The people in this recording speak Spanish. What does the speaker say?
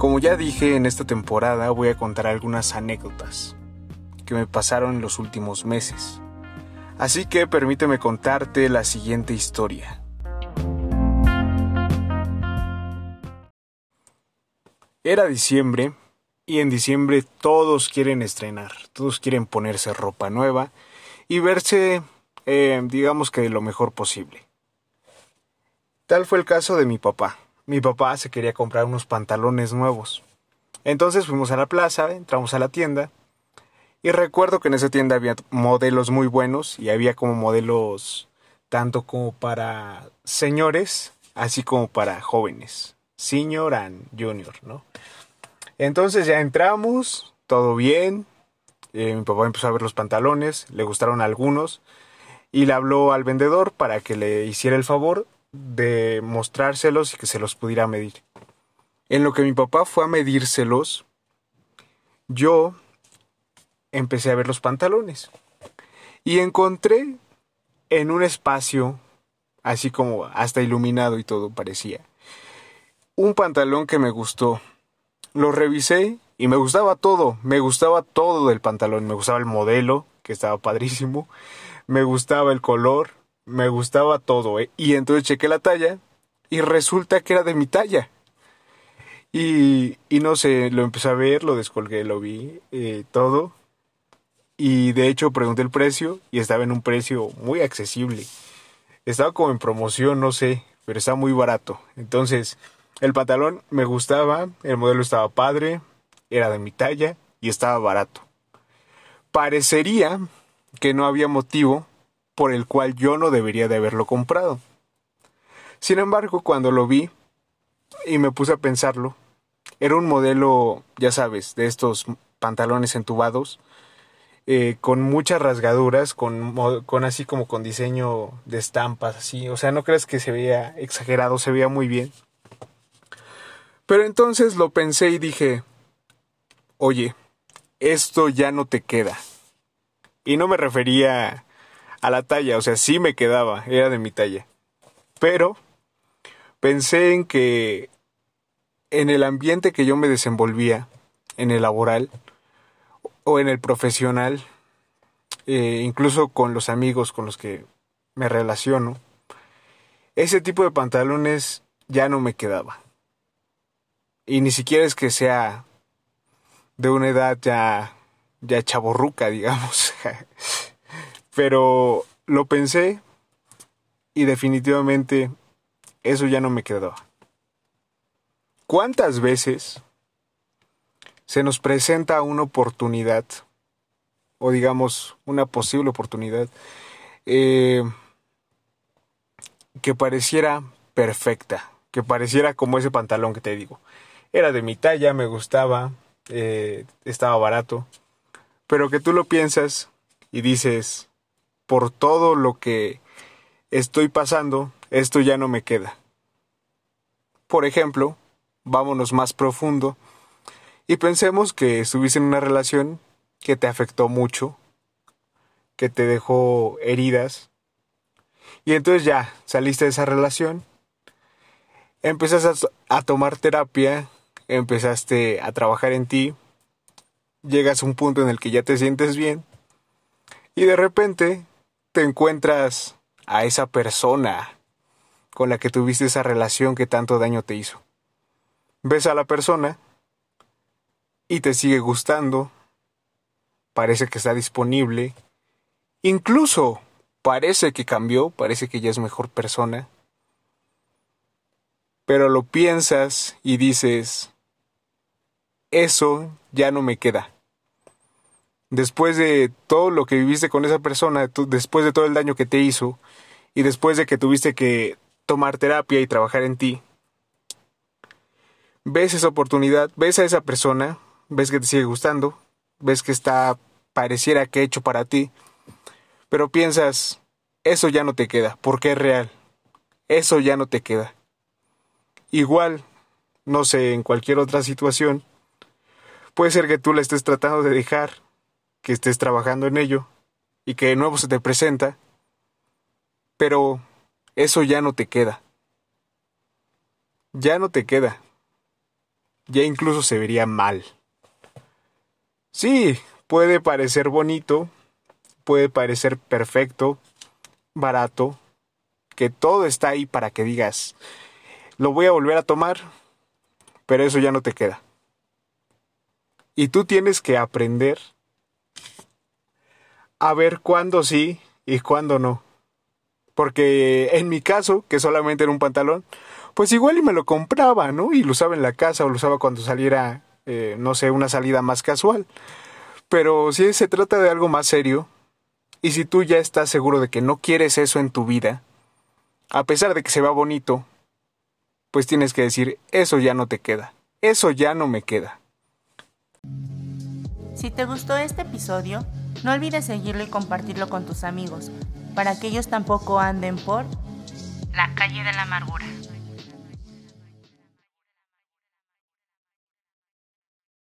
Como ya dije, en esta temporada voy a contar algunas anécdotas que me pasaron en los últimos meses. Así que permíteme contarte la siguiente historia. Era diciembre y en diciembre todos quieren estrenar, todos quieren ponerse ropa nueva y verse, eh, digamos que de lo mejor posible. Tal fue el caso de mi papá. Mi papá se quería comprar unos pantalones nuevos. Entonces fuimos a la plaza, entramos a la tienda y recuerdo que en esa tienda había modelos muy buenos y había como modelos tanto como para señores, así como para jóvenes. Senior and junior, ¿no? Entonces ya entramos, todo bien. Eh, mi papá empezó a ver los pantalones, le gustaron algunos y le habló al vendedor para que le hiciera el favor de mostrárselos y que se los pudiera medir. En lo que mi papá fue a medírselos, yo empecé a ver los pantalones y encontré en un espacio, así como hasta iluminado y todo parecía, un pantalón que me gustó. Lo revisé y me gustaba todo, me gustaba todo del pantalón, me gustaba el modelo, que estaba padrísimo, me gustaba el color, me gustaba todo, ¿eh? y entonces chequé la talla y resulta que era de mi talla. Y, no sé, lo empecé a ver, lo descolgué, lo vi, eh, todo, y de hecho pregunté el precio y estaba en un precio muy accesible. Estaba como en promoción, no sé, pero estaba muy barato. Entonces, el pantalón me gustaba, el modelo estaba padre, era de mi talla y estaba barato. Parecería que no había motivo por el cual yo no debería de haberlo comprado. Sin embargo, cuando lo vi y me puse a pensarlo, era un modelo, ya sabes, de estos pantalones entubados, eh, con muchas rasgaduras, con, con así como con diseño de estampas, así. O sea, no crees que se veía exagerado, se veía muy bien. Pero entonces lo pensé y dije, oye, esto ya no te queda. Y no me refería a la talla, o sea, sí me quedaba, era de mi talla. Pero pensé en que en el ambiente que yo me desenvolvía, en el laboral, o en el profesional, eh, incluso con los amigos con los que me relaciono, ese tipo de pantalones ya no me quedaba. Y ni siquiera es que sea de una edad ya, ya chaborruca, digamos. Pero lo pensé y definitivamente eso ya no me quedaba. ¿Cuántas veces se nos presenta una oportunidad, o digamos una posible oportunidad, eh, que pareciera perfecta, que pareciera como ese pantalón que te digo. Era de mi talla, me gustaba, eh, estaba barato, pero que tú lo piensas y dices, por todo lo que estoy pasando, esto ya no me queda. Por ejemplo, vámonos más profundo, y pensemos que estuviste en una relación que te afectó mucho, que te dejó heridas. Y entonces ya saliste de esa relación, empezaste a, tomar terapia, empezaste a trabajar en ti, llegas a un punto en el que ya te sientes bien y de repente te encuentras a esa persona con la que tuviste esa relación que tanto daño te hizo. Ves a la persona y te sigue gustando, parece que está disponible, incluso parece que cambió, parece que ya es mejor persona, pero lo piensas y dices, eso ya no me queda. Después de todo lo que viviste con esa persona, después de todo el daño que te hizo, y después de que tuviste que tomar terapia y trabajar en ti, ves esa oportunidad, ves a esa persona, ves que te sigue gustando, ves que está pareciera que hecho para ti, pero piensas, eso ya no te queda, porque es real, eso ya no te queda. Igual, no sé, en cualquier otra situación, puede ser que tú la estés tratando de dejar, que estés trabajando en ello, y que de nuevo se te presenta, pero eso ya no te queda. Ya no te queda. ya incluso se vería mal. Sí, puede parecer bonito, puede parecer perfecto, barato, que todo está ahí para que digas, lo voy a volver a tomar, pero eso ya no te queda. Y tú tienes que aprender a ver cuándo sí y cuándo no. Porque en mi caso, que solamente era un pantalón, pues igual y me lo compraba, ¿no? Y lo usaba en la casa o lo usaba cuando saliera, eh, no sé, una salida más casual. Pero si se trata de algo más serio, y si tú ya estás seguro de que no quieres eso en tu vida, a pesar de que se va bonito, pues tienes que decir, eso ya no te queda, eso ya no me queda. Si te gustó este episodio, no olvides seguirlo y compartirlo con tus amigos, para que ellos tampoco anden por la calle de la amargura.